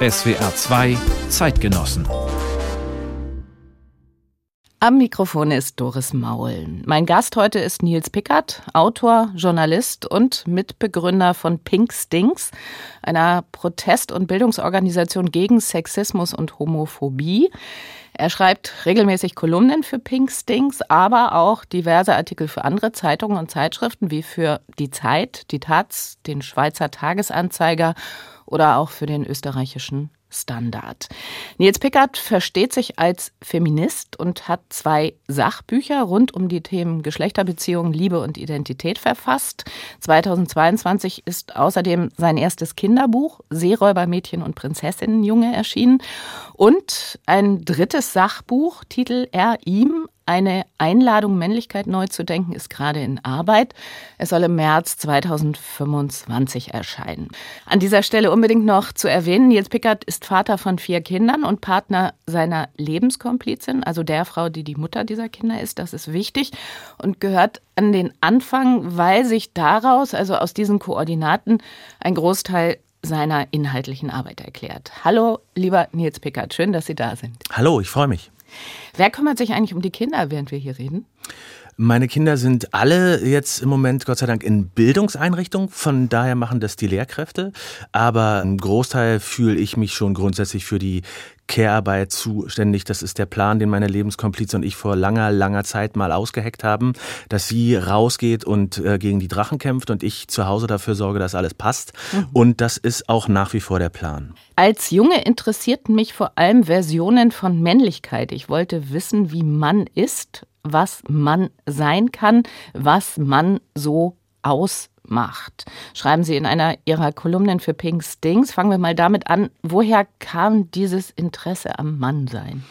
SWR 2 Zeitgenossen am Mikrofon ist Doris Maul. Mein Gast heute ist Nils Pickert, Autor, Journalist und Mitbegründer von Pink Stinks, einer Protest- und Bildungsorganisation gegen Sexismus und Homophobie. Er schreibt regelmäßig Kolumnen für Pink Stinks, aber auch diverse Artikel für andere Zeitungen und Zeitschriften wie für Die Zeit, die Taz, den Schweizer Tagesanzeiger oder auch für den österreichischen Standard. Nils Pickert versteht sich als Feminist und hat zwei Sachbücher rund um die Themen Geschlechterbeziehungen, Liebe und Identität verfasst. 2022 ist außerdem sein erstes Kinderbuch Seeräuber, Mädchen und Prinzessinnenjunge erschienen und ein drittes Sachbuch, Titel Er ihm, eine Einladung, Männlichkeit neu zu denken, ist gerade in Arbeit. Es soll im März 2025 erscheinen. An dieser Stelle unbedingt noch zu erwähnen, Nils Pickert ist Vater von vier Kindern und Partner seiner Lebenskomplizin, also der Frau, die die Mutter dieser Kinder ist. Das ist wichtig und gehört an den Anfang, weil sich daraus, also aus diesen Koordinaten, ein Großteil seiner inhaltlichen Arbeit erklärt. Hallo, lieber Nils Pickert, schön, dass Sie da sind. Hallo, ich freue mich. Wer kümmert sich eigentlich um die Kinder, während wir hier reden? Meine Kinder sind alle jetzt im Moment, Gott sei Dank, in Bildungseinrichtungen. Von daher machen das die Lehrkräfte. Aber im Großteil fühle ich mich schon grundsätzlich für die Care-Arbeit zuständig. Das ist der Plan, den meine Lebenskomplize und ich vor langer, langer Zeit mal ausgeheckt haben, dass sie rausgeht und äh, gegen die Drachen kämpft und ich zu Hause dafür sorge, dass alles passt. Mhm. Und das ist auch nach wie vor der Plan. Als Junge interessierten mich vor allem Versionen von Männlichkeit. Ich wollte wissen, wie Mann ist was Mann sein kann, was Mann so ausmacht. Schreiben Sie in einer Ihrer Kolumnen für Pink Stings. Fangen wir mal damit an. Woher kam dieses Interesse am Mannsein?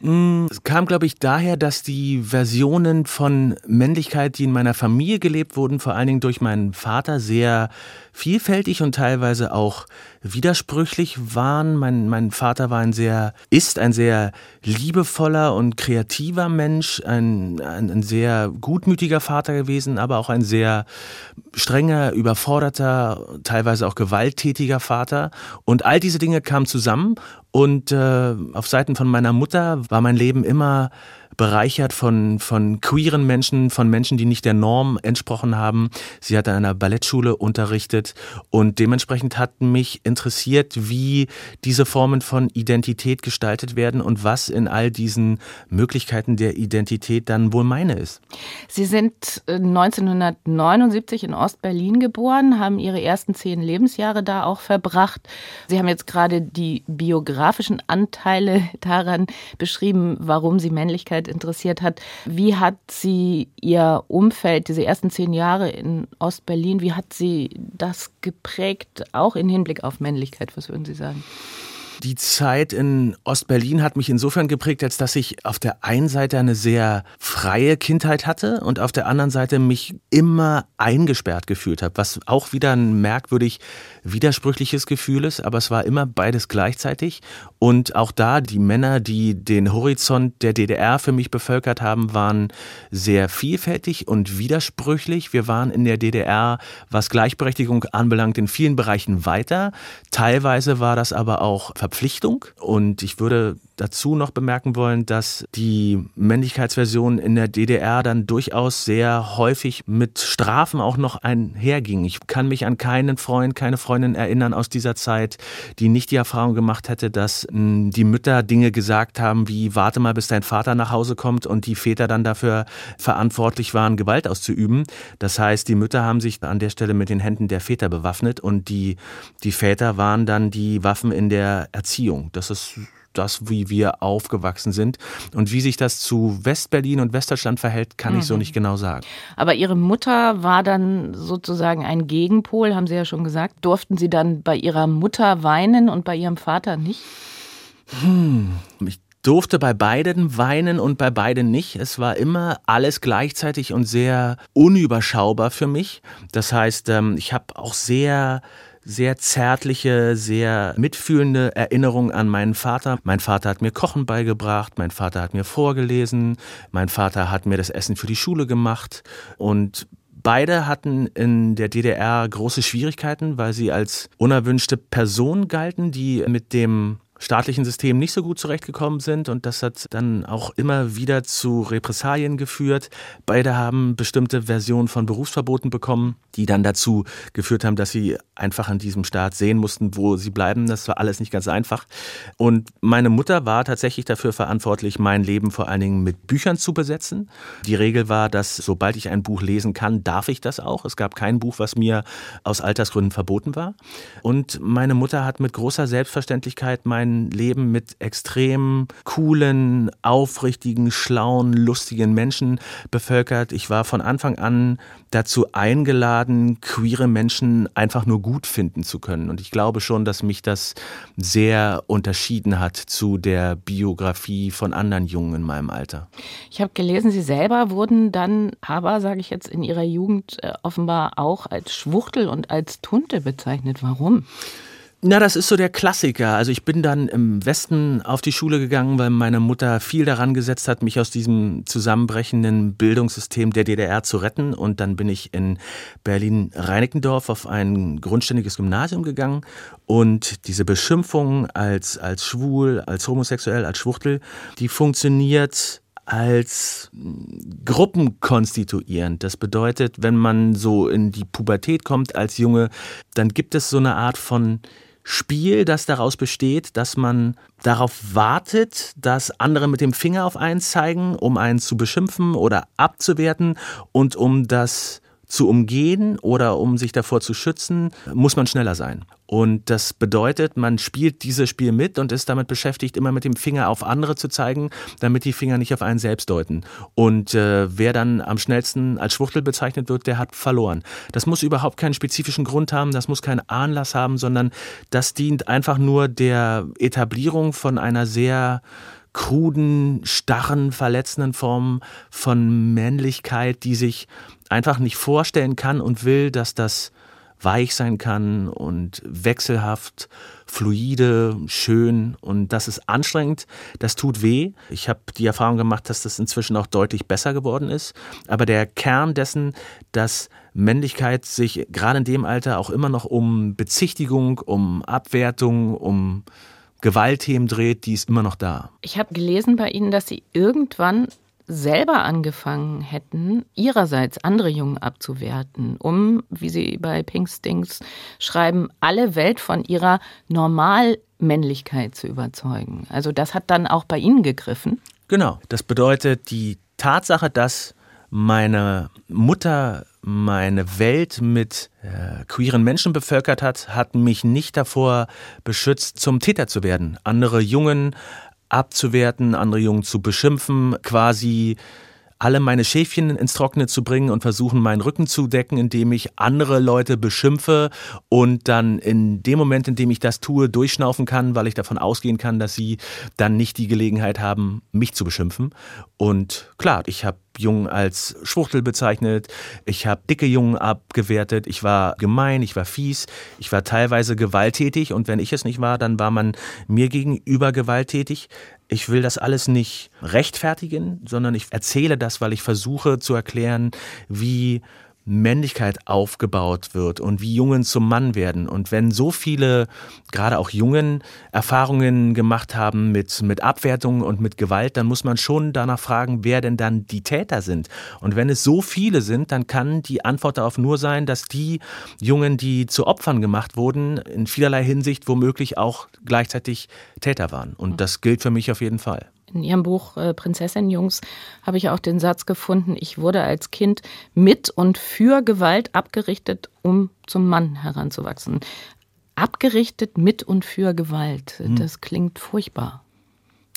Mm, es kam, glaube ich, daher, dass die Versionen von Männlichkeit, die in meiner Familie gelebt wurden, vor allen Dingen durch meinen Vater, sehr vielfältig und teilweise auch widersprüchlich waren. Mein, mein Vater war ein sehr, ist ein sehr liebevoller und kreativer Mensch, ein, ein, ein sehr gutmütiger Vater gewesen, aber auch ein sehr strenger, überforderter, teilweise auch gewalttätiger Vater. Und all diese Dinge kamen zusammen und äh, auf Seiten von meiner Mutter war mein Leben immer bereichert von, von queeren Menschen, von Menschen, die nicht der Norm entsprochen haben. Sie hat an einer Ballettschule unterrichtet und dementsprechend hat mich interessiert, wie diese Formen von Identität gestaltet werden und was in all diesen Möglichkeiten der Identität dann wohl meine ist. Sie sind 1979 äh, in Ostberlin geboren, haben Ihre ersten zehn Lebensjahre da auch verbracht. Sie haben jetzt gerade die biografischen Anteile daran beschrieben, warum Sie Männlichkeit interessiert hat. Wie hat sie ihr Umfeld, diese ersten zehn Jahre in Ostberlin, wie hat sie das geprägt, auch im Hinblick auf Männlichkeit? Was würden Sie sagen? Die Zeit in Ostberlin hat mich insofern geprägt, als dass ich auf der einen Seite eine sehr freie Kindheit hatte und auf der anderen Seite mich immer eingesperrt gefühlt habe, was auch wieder ein merkwürdig widersprüchliches Gefühl ist, aber es war immer beides gleichzeitig. Und auch da, die Männer, die den Horizont der DDR für mich bevölkert haben, waren sehr vielfältig und widersprüchlich. Wir waren in der DDR, was Gleichberechtigung anbelangt, in vielen Bereichen weiter. Teilweise war das aber auch Verpflichtung. Und ich würde dazu noch bemerken wollen, dass die Männlichkeitsversion in der DDR dann durchaus sehr häufig mit Strafen auch noch einherging. Ich kann mich an keinen Freund, keine Freundin erinnern aus dieser Zeit, die nicht die Erfahrung gemacht hätte, dass hm, die Mütter Dinge gesagt haben wie warte mal, bis dein Vater nach Hause kommt und die Väter dann dafür verantwortlich waren, Gewalt auszuüben. Das heißt, die Mütter haben sich an der Stelle mit den Händen der Väter bewaffnet und die, die Väter waren dann die Waffen in der Erziehung. Das ist das, wie wir aufgewachsen sind. Und wie sich das zu Westberlin und Westdeutschland verhält, kann mhm. ich so mhm. nicht genau sagen. Aber Ihre Mutter war dann sozusagen ein Gegenpol, haben Sie ja schon gesagt. Durften Sie dann bei Ihrer Mutter weinen und bei Ihrem Vater nicht? Hm, ich durfte bei beiden weinen und bei beiden nicht. Es war immer alles gleichzeitig und sehr unüberschaubar für mich. Das heißt, ähm, ich habe auch sehr sehr zärtliche, sehr mitfühlende Erinnerung an meinen Vater. Mein Vater hat mir Kochen beigebracht, mein Vater hat mir vorgelesen, mein Vater hat mir das Essen für die Schule gemacht und Beide hatten in der DDR große Schwierigkeiten, weil sie als unerwünschte Person galten, die mit dem staatlichen System nicht so gut zurechtgekommen sind und das hat dann auch immer wieder zu Repressalien geführt. Beide haben bestimmte Versionen von Berufsverboten bekommen, die dann dazu geführt haben, dass sie einfach in diesem Staat sehen mussten, wo sie bleiben. Das war alles nicht ganz einfach. Und meine Mutter war tatsächlich dafür verantwortlich, mein Leben vor allen Dingen mit Büchern zu besetzen. Die Regel war, dass sobald ich ein Buch lesen kann, darf ich das auch. Es gab kein Buch, was mir aus Altersgründen verboten war. Und meine Mutter hat mit großer Selbstverständlichkeit mein mein Leben mit extrem coolen, aufrichtigen, schlauen, lustigen Menschen bevölkert. Ich war von Anfang an dazu eingeladen, queere Menschen einfach nur gut finden zu können. Und ich glaube schon, dass mich das sehr unterschieden hat zu der Biografie von anderen Jungen in meinem Alter. Ich habe gelesen, Sie selber wurden dann aber, sage ich jetzt, in Ihrer Jugend äh, offenbar auch als Schwuchtel und als Tunte bezeichnet. Warum? Na, das ist so der Klassiker. Also ich bin dann im Westen auf die Schule gegangen, weil meine Mutter viel daran gesetzt hat, mich aus diesem zusammenbrechenden Bildungssystem der DDR zu retten. Und dann bin ich in Berlin-Reinickendorf auf ein grundständiges Gymnasium gegangen. Und diese Beschimpfung als, als schwul, als homosexuell, als Schwuchtel, die funktioniert als gruppenkonstituierend. Das bedeutet, wenn man so in die Pubertät kommt als Junge, dann gibt es so eine Art von Spiel, das daraus besteht, dass man darauf wartet, dass andere mit dem Finger auf einen zeigen, um einen zu beschimpfen oder abzuwerten und um das zu umgehen oder um sich davor zu schützen, muss man schneller sein. Und das bedeutet, man spielt dieses Spiel mit und ist damit beschäftigt, immer mit dem Finger auf andere zu zeigen, damit die Finger nicht auf einen selbst deuten. Und äh, wer dann am schnellsten als Schwuchtel bezeichnet wird, der hat verloren. Das muss überhaupt keinen spezifischen Grund haben, das muss keinen Anlass haben, sondern das dient einfach nur der Etablierung von einer sehr kruden, starren, verletzenden Form von Männlichkeit, die sich einfach nicht vorstellen kann und will, dass das weich sein kann und wechselhaft, fluide, schön und das ist anstrengend, das tut weh. Ich habe die Erfahrung gemacht, dass das inzwischen auch deutlich besser geworden ist, aber der Kern dessen, dass Männlichkeit sich gerade in dem Alter auch immer noch um Bezichtigung, um Abwertung, um Gewaltthemen dreht, die ist immer noch da. Ich habe gelesen bei Ihnen, dass Sie irgendwann selber angefangen hätten, ihrerseits andere Jungen abzuwerten, um, wie sie bei Pink Stinks schreiben, alle Welt von ihrer Normalmännlichkeit zu überzeugen. Also das hat dann auch bei Ihnen gegriffen. Genau. Das bedeutet, die Tatsache, dass meine Mutter meine Welt mit äh, queeren Menschen bevölkert hat, hat mich nicht davor beschützt, zum Täter zu werden. Andere Jungen abzuwerten, andere Jungen zu beschimpfen, quasi alle meine Schäfchen ins Trockene zu bringen und versuchen, meinen Rücken zu decken, indem ich andere Leute beschimpfe und dann in dem Moment, in dem ich das tue, durchschnaufen kann, weil ich davon ausgehen kann, dass sie dann nicht die Gelegenheit haben, mich zu beschimpfen. Und klar, ich habe Jungen als Schwuchtel bezeichnet, ich habe dicke Jungen abgewertet, ich war gemein, ich war fies, ich war teilweise gewalttätig und wenn ich es nicht war, dann war man mir gegenüber gewalttätig. Ich will das alles nicht rechtfertigen, sondern ich erzähle das, weil ich versuche zu erklären, wie Männlichkeit aufgebaut wird und wie Jungen zum Mann werden. Und wenn so viele, gerade auch Jungen, Erfahrungen gemacht haben mit, mit Abwertung und mit Gewalt, dann muss man schon danach fragen, wer denn dann die Täter sind. Und wenn es so viele sind, dann kann die Antwort darauf nur sein, dass die Jungen, die zu Opfern gemacht wurden, in vielerlei Hinsicht womöglich auch gleichzeitig Täter waren. Und das gilt für mich auf jeden Fall. In Ihrem Buch äh, Prinzessin-Jungs habe ich auch den Satz gefunden, ich wurde als Kind mit und für Gewalt abgerichtet, um zum Mann heranzuwachsen. Abgerichtet mit und für Gewalt, hm. das klingt furchtbar.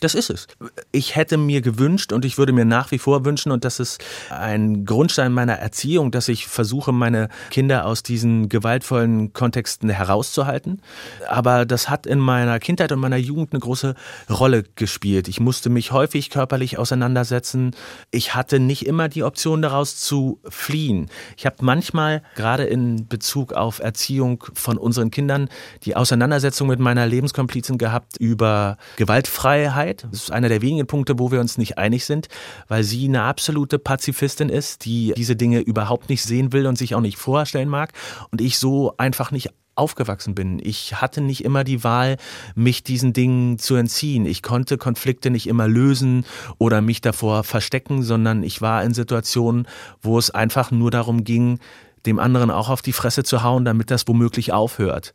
Das ist es. Ich hätte mir gewünscht und ich würde mir nach wie vor wünschen, und das ist ein Grundstein meiner Erziehung, dass ich versuche, meine Kinder aus diesen gewaltvollen Kontexten herauszuhalten. Aber das hat in meiner Kindheit und meiner Jugend eine große Rolle gespielt. Ich musste mich häufig körperlich auseinandersetzen. Ich hatte nicht immer die Option daraus zu fliehen. Ich habe manchmal, gerade in Bezug auf Erziehung von unseren Kindern, die Auseinandersetzung mit meiner Lebenskomplizin gehabt über Gewaltfreiheit Freiheit. Das ist einer der wenigen Punkte, wo wir uns nicht einig sind, weil sie eine absolute Pazifistin ist, die diese Dinge überhaupt nicht sehen will und sich auch nicht vorstellen mag. Und ich so einfach nicht aufgewachsen bin. Ich hatte nicht immer die Wahl, mich diesen Dingen zu entziehen. Ich konnte Konflikte nicht immer lösen oder mich davor verstecken, sondern ich war in Situationen, wo es einfach nur darum ging, dem anderen auch auf die Fresse zu hauen, damit das womöglich aufhört.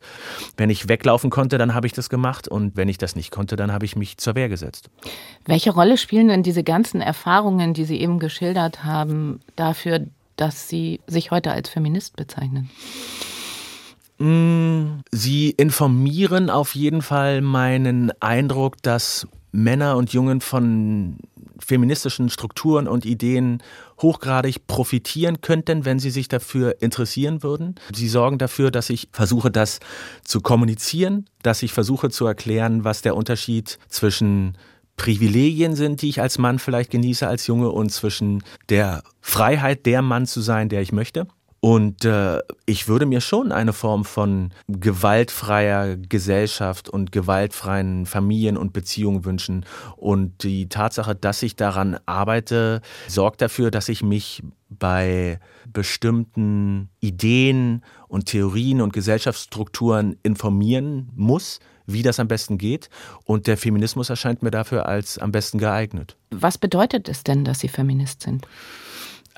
Wenn ich weglaufen konnte, dann habe ich das gemacht und wenn ich das nicht konnte, dann habe ich mich zur Wehr gesetzt. Welche Rolle spielen denn diese ganzen Erfahrungen, die Sie eben geschildert haben, dafür, dass Sie sich heute als Feminist bezeichnen? Mm, sie informieren auf jeden Fall meinen Eindruck, dass Männer und Jungen von feministischen Strukturen und Ideen hochgradig profitieren könnten, wenn sie sich dafür interessieren würden. Sie sorgen dafür, dass ich versuche, das zu kommunizieren, dass ich versuche zu erklären, was der Unterschied zwischen Privilegien sind, die ich als Mann vielleicht genieße als Junge und zwischen der Freiheit, der Mann zu sein, der ich möchte. Und äh, ich würde mir schon eine Form von gewaltfreier Gesellschaft und gewaltfreien Familien und Beziehungen wünschen. Und die Tatsache, dass ich daran arbeite, sorgt dafür, dass ich mich bei bestimmten Ideen und Theorien und Gesellschaftsstrukturen informieren muss, wie das am besten geht. Und der Feminismus erscheint mir dafür als am besten geeignet. Was bedeutet es denn, dass Sie Feminist sind?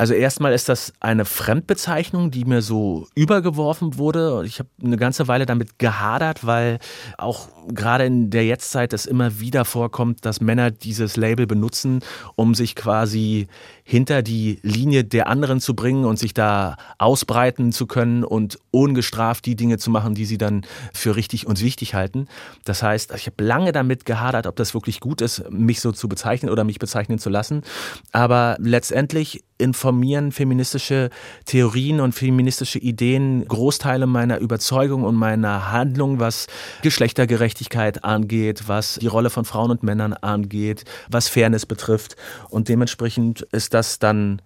Also erstmal ist das eine Fremdbezeichnung, die mir so übergeworfen wurde. Ich habe eine ganze Weile damit gehadert, weil auch gerade in der Jetztzeit es immer wieder vorkommt, dass Männer dieses Label benutzen, um sich quasi hinter die Linie der anderen zu bringen und sich da ausbreiten zu können und ungestraft die Dinge zu machen, die sie dann für richtig und wichtig halten. Das heißt, ich habe lange damit gehadert, ob das wirklich gut ist, mich so zu bezeichnen oder mich bezeichnen zu lassen. Aber letztendlich informieren feministische Theorien und feministische Ideen Großteile meiner Überzeugung und meiner Handlung, was Geschlechtergerechtigkeit angeht, was die Rolle von Frauen und Männern angeht, was Fairness betrifft. Und dementsprechend ist das dann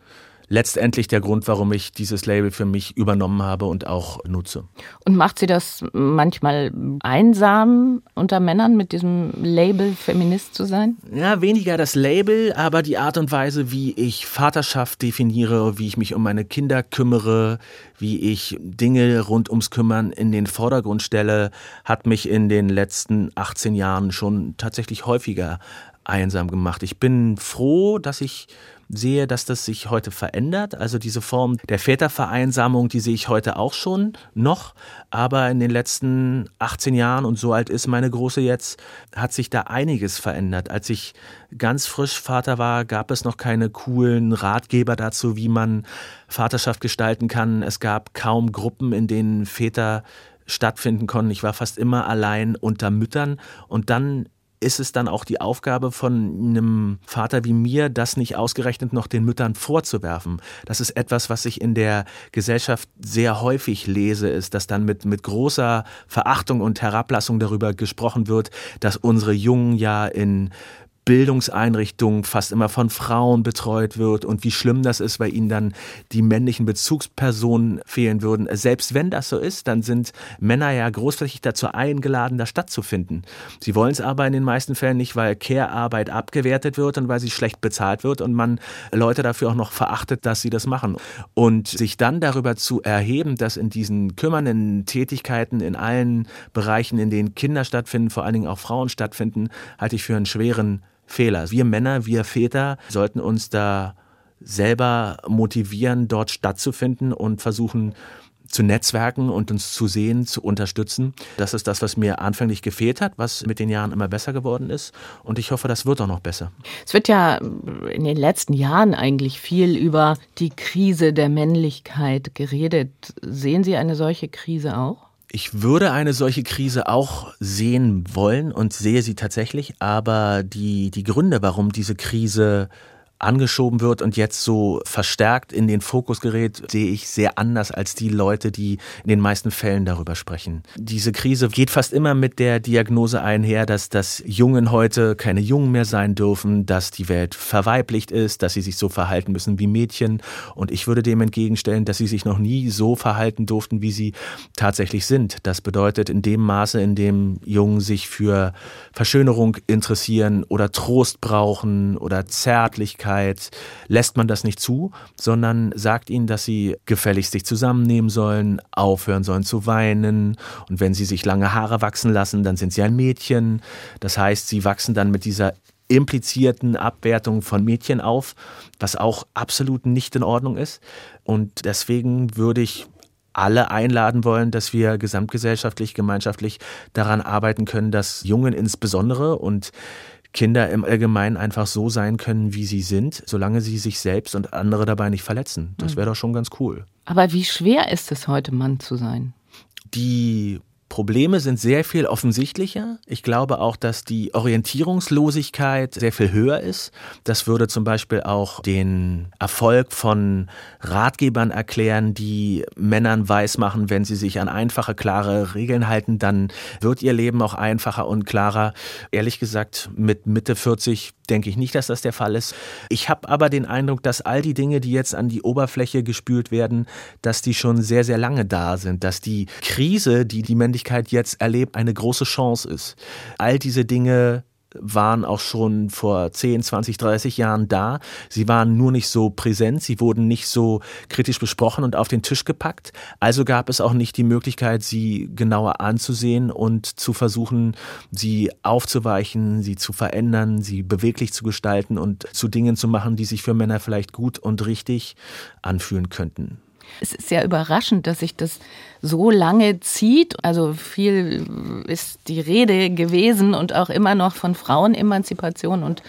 letztendlich der Grund, warum ich dieses Label für mich übernommen habe und auch nutze. Und macht Sie das manchmal einsam unter Männern mit diesem Label Feminist zu sein? Ja, weniger das Label, aber die Art und Weise, wie ich Vaterschaft definiere, wie ich mich um meine Kinder kümmere, wie ich Dinge rund ums Kümmern in den Vordergrund stelle, hat mich in den letzten 18 Jahren schon tatsächlich häufiger einsam gemacht. Ich bin froh, dass ich sehe, dass das sich heute verändert. Also diese Form der Vätervereinsamung, die sehe ich heute auch schon noch. Aber in den letzten 18 Jahren, und so alt ist meine Große jetzt, hat sich da einiges verändert. Als ich ganz frisch Vater war, gab es noch keine coolen Ratgeber dazu, wie man Vaterschaft gestalten kann. Es gab kaum Gruppen, in denen Väter stattfinden konnten. Ich war fast immer allein unter Müttern und dann ist es dann auch die Aufgabe von einem Vater wie mir, das nicht ausgerechnet noch den Müttern vorzuwerfen. Das ist etwas, was ich in der Gesellschaft sehr häufig lese, ist, dass dann mit, mit großer Verachtung und Herablassung darüber gesprochen wird, dass unsere Jungen ja in Bildungseinrichtungen fast immer von Frauen betreut wird und wie schlimm das ist, weil ihnen dann die männlichen Bezugspersonen fehlen würden. Selbst wenn das so ist, dann sind Männer ja großflächig dazu eingeladen, da stattzufinden. Sie wollen es aber in den meisten Fällen nicht, weil Care-Arbeit abgewertet wird und weil sie schlecht bezahlt wird und man Leute dafür auch noch verachtet, dass sie das machen. Und sich dann darüber zu erheben, dass in diesen kümmernden Tätigkeiten in allen Bereichen, in denen Kinder stattfinden, vor allen Dingen auch Frauen stattfinden, halte ich für einen schweren Fehler. Wir Männer, wir Väter sollten uns da selber motivieren, dort stattzufinden und versuchen, zu netzwerken und uns zu sehen, zu unterstützen. Das ist das, was mir anfänglich gefehlt hat, was mit den Jahren immer besser geworden ist. Und ich hoffe, das wird auch noch besser. Es wird ja in den letzten Jahren eigentlich viel über die Krise der Männlichkeit geredet. Sehen Sie eine solche Krise auch? Ich würde eine solche Krise auch sehen wollen und sehe sie tatsächlich, aber die, die Gründe, warum diese Krise angeschoben wird und jetzt so verstärkt in den Fokus gerät, sehe ich sehr anders als die Leute, die in den meisten Fällen darüber sprechen. Diese Krise geht fast immer mit der Diagnose einher, dass das Jungen heute keine Jungen mehr sein dürfen, dass die Welt verweiblicht ist, dass sie sich so verhalten müssen wie Mädchen. Und ich würde dem entgegenstellen, dass sie sich noch nie so verhalten durften, wie sie tatsächlich sind. Das bedeutet, in dem Maße, in dem Jungen sich für Verschönerung interessieren oder Trost brauchen oder Zärtlichkeit, lässt man das nicht zu, sondern sagt ihnen, dass sie gefälligst sich zusammennehmen sollen, aufhören sollen zu weinen. Und wenn sie sich lange Haare wachsen lassen, dann sind sie ein Mädchen. Das heißt, sie wachsen dann mit dieser implizierten Abwertung von Mädchen auf, was auch absolut nicht in Ordnung ist. Und deswegen würde ich alle einladen wollen, dass wir gesamtgesellschaftlich, gemeinschaftlich daran arbeiten können, dass Jungen insbesondere und Kinder im Allgemeinen einfach so sein können, wie sie sind, solange sie sich selbst und andere dabei nicht verletzen. Das mhm. wäre doch schon ganz cool. Aber wie schwer ist es heute, Mann zu sein? Die Probleme sind sehr viel offensichtlicher. Ich glaube auch, dass die Orientierungslosigkeit sehr viel höher ist. Das würde zum Beispiel auch den Erfolg von Ratgebern erklären, die Männern weismachen, wenn sie sich an einfache, klare Regeln halten, dann wird ihr Leben auch einfacher und klarer. Ehrlich gesagt, mit Mitte 40 denke ich nicht, dass das der Fall ist. Ich habe aber den Eindruck, dass all die Dinge, die jetzt an die Oberfläche gespült werden, dass die schon sehr, sehr lange da sind, dass die Krise, die die Männlichkeit jetzt erlebt, eine große Chance ist. All diese Dinge waren auch schon vor 10, 20, 30 Jahren da. Sie waren nur nicht so präsent, sie wurden nicht so kritisch besprochen und auf den Tisch gepackt. Also gab es auch nicht die Möglichkeit, sie genauer anzusehen und zu versuchen, sie aufzuweichen, sie zu verändern, sie beweglich zu gestalten und zu Dingen zu machen, die sich für Männer vielleicht gut und richtig anfühlen könnten. Es ist sehr überraschend, dass sich das so lange zieht. Also viel ist die Rede gewesen und auch immer noch von Frauenemanzipation und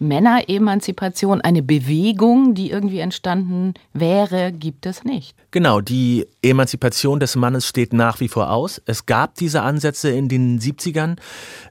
Männeremanzipation. Eine Bewegung, die irgendwie entstanden wäre, gibt es nicht. Genau, die Emanzipation des Mannes steht nach wie vor aus. Es gab diese Ansätze in den 70ern.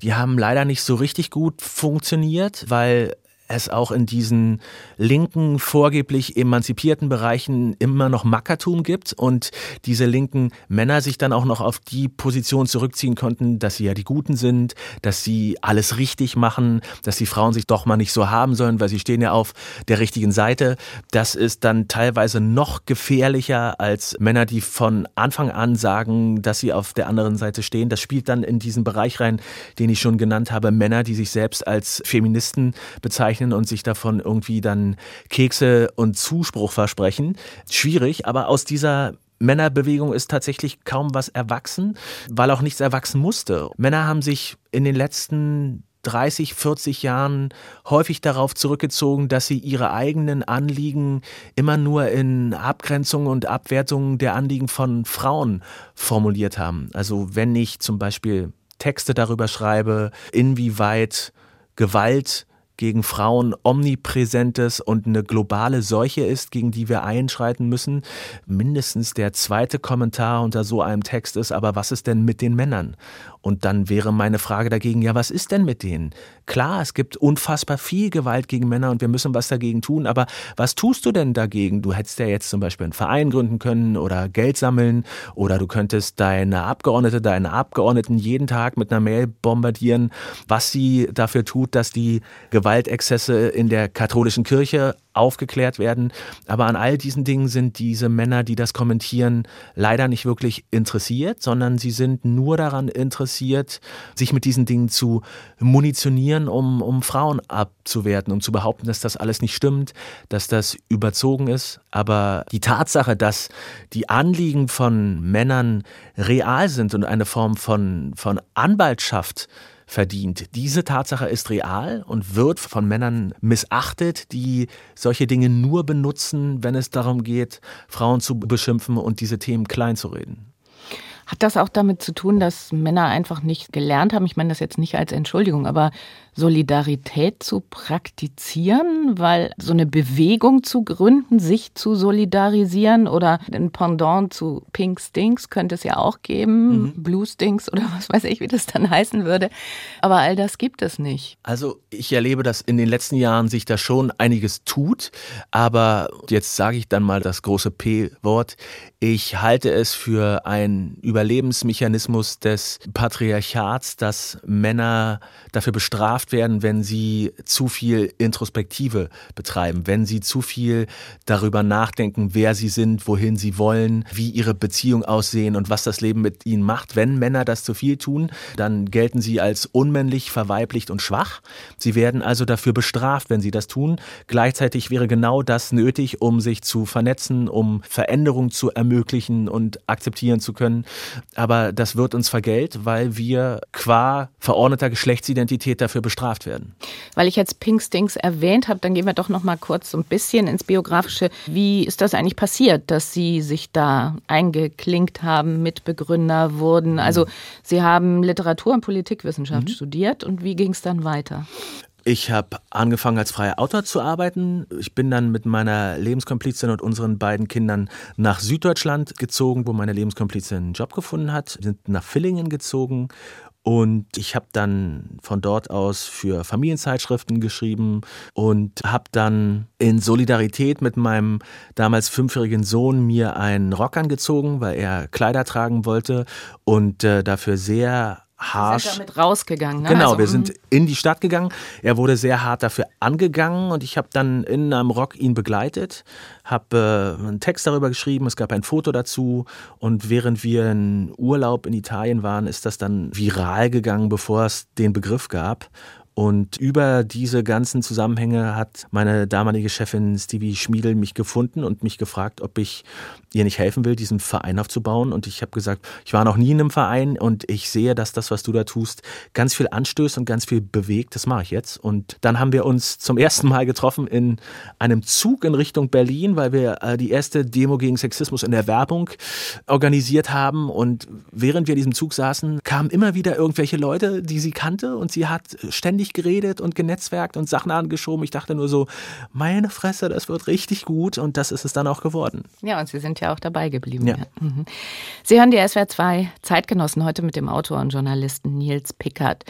Die haben leider nicht so richtig gut funktioniert, weil es auch in diesen linken, vorgeblich emanzipierten Bereichen immer noch Mackertum gibt und diese linken Männer sich dann auch noch auf die Position zurückziehen konnten, dass sie ja die Guten sind, dass sie alles richtig machen, dass die Frauen sich doch mal nicht so haben sollen, weil sie stehen ja auf der richtigen Seite. Das ist dann teilweise noch gefährlicher als Männer, die von Anfang an sagen, dass sie auf der anderen Seite stehen. Das spielt dann in diesen Bereich rein, den ich schon genannt habe, Männer, die sich selbst als Feministen bezeichnen bezeichnen und sich davon irgendwie dann Kekse und Zuspruch versprechen. Schwierig, aber aus dieser Männerbewegung ist tatsächlich kaum was erwachsen, weil auch nichts erwachsen musste. Männer haben sich in den letzten 30, 40 Jahren häufig darauf zurückgezogen, dass sie ihre eigenen Anliegen immer nur in Abgrenzung und Abwertung der Anliegen von Frauen formuliert haben. Also wenn ich zum Beispiel Texte darüber schreibe, inwieweit Gewalt gegen Frauen omnipräsentes und eine globale Seuche ist, gegen die wir einschreiten müssen. Mindestens der zweite Kommentar unter so einem Text ist, aber was ist denn mit den Männern? Und dann wäre meine Frage dagegen, ja, was ist denn mit denen? Klar, es gibt unfassbar viel Gewalt gegen Männer und wir müssen was dagegen tun, aber was tust du denn dagegen? Du hättest ja jetzt zum Beispiel einen Verein gründen können oder Geld sammeln oder du könntest deine Abgeordnete, deine Abgeordneten jeden Tag mit einer Mail bombardieren, was sie dafür tut, dass die Gewaltexzesse in der katholischen Kirche aufgeklärt werden. Aber an all diesen Dingen sind diese Männer, die das kommentieren, leider nicht wirklich interessiert, sondern sie sind nur daran interessiert, sich mit diesen Dingen zu munitionieren, um, um Frauen abzuwerten, um zu behaupten, dass das alles nicht stimmt, dass das überzogen ist. Aber die Tatsache, dass die Anliegen von Männern real sind und eine Form von, von Anwaltschaft verdient. Diese Tatsache ist real und wird von Männern missachtet, die solche Dinge nur benutzen, wenn es darum geht, Frauen zu beschimpfen und diese Themen kleinzureden. Hat das auch damit zu tun, dass Männer einfach nicht gelernt haben? Ich meine das jetzt nicht als Entschuldigung, aber Solidarität zu praktizieren, weil so eine Bewegung zu gründen, sich zu solidarisieren oder ein Pendant zu Pink Stinks könnte es ja auch geben, mhm. Blue Stinks oder was weiß ich, wie das dann heißen würde. Aber all das gibt es nicht. Also ich erlebe, dass in den letzten Jahren sich da schon einiges tut, aber jetzt sage ich dann mal das große P-Wort. Ich halte es für einen Überlebensmechanismus des Patriarchats, dass Männer dafür bestraft werden, wenn sie zu viel Introspektive betreiben, wenn sie zu viel darüber nachdenken, wer sie sind, wohin sie wollen, wie ihre Beziehung aussehen und was das Leben mit ihnen macht. Wenn Männer das zu viel tun, dann gelten sie als unmännlich, verweiblicht und schwach. Sie werden also dafür bestraft, wenn sie das tun. Gleichzeitig wäre genau das nötig, um sich zu vernetzen, um Veränderungen zu ermöglichen und akzeptieren zu können. Aber das wird uns vergällt, weil wir qua verordneter Geschlechtsidentität dafür bestraft werden. Weil ich jetzt Pink Stinks erwähnt habe, dann gehen wir doch noch mal kurz so ein bisschen ins Biografische. Wie ist das eigentlich passiert, dass Sie sich da eingeklinkt haben, Mitbegründer wurden? Also Sie haben Literatur und Politikwissenschaft mhm. studiert und wie ging es dann weiter? Ich habe angefangen als freier Autor zu arbeiten. Ich bin dann mit meiner Lebenskomplizin und unseren beiden Kindern nach Süddeutschland gezogen, wo meine Lebenskomplizin einen Job gefunden hat. Wir sind nach Villingen gezogen und ich habe dann von dort aus für Familienzeitschriften geschrieben und habe dann in Solidarität mit meinem damals fünfjährigen Sohn mir einen Rock angezogen, weil er Kleider tragen wollte und äh, dafür sehr harsh. Wir sind damit rausgegangen. Ne? Genau, also, wir sind in die Stadt gegangen. Er wurde sehr hart dafür angegangen und ich habe dann in einem Rock ihn begleitet, habe äh, einen Text darüber geschrieben, es gab ein Foto dazu und während wir in Urlaub in Italien waren, ist das dann viral gegangen, bevor es den Begriff gab. Und über diese ganzen Zusammenhänge hat meine damalige Chefin Stevie Schmiedel mich gefunden und mich gefragt, ob ich ihr nicht helfen will, diesen Verein aufzubauen. Und ich habe gesagt, ich war noch nie in einem Verein und ich sehe, dass das, was du da tust, ganz viel anstößt und ganz viel bewegt. Das mache ich jetzt. Und dann haben wir uns zum ersten Mal getroffen in einem Zug in Richtung Berlin, weil wir äh, die erste Demo gegen Sexismus in der Werbung organisiert haben. Und während wir in diesem Zug saßen, kamen immer wieder irgendwelche Leute, die sie kannte und sie hat ständig ewig geredet und genetzwerkt und Sachen angeschoben. Ich dachte nur so, meine Fresse, das wird richtig gut und das ist es dann auch geworden. Ja, und Sie sind ja auch dabei geblieben. Ja. Ja. Mhm. Sie hören die SWR 2 Zeitgenossen heute mit dem Autor und Journalisten Nils Pickert.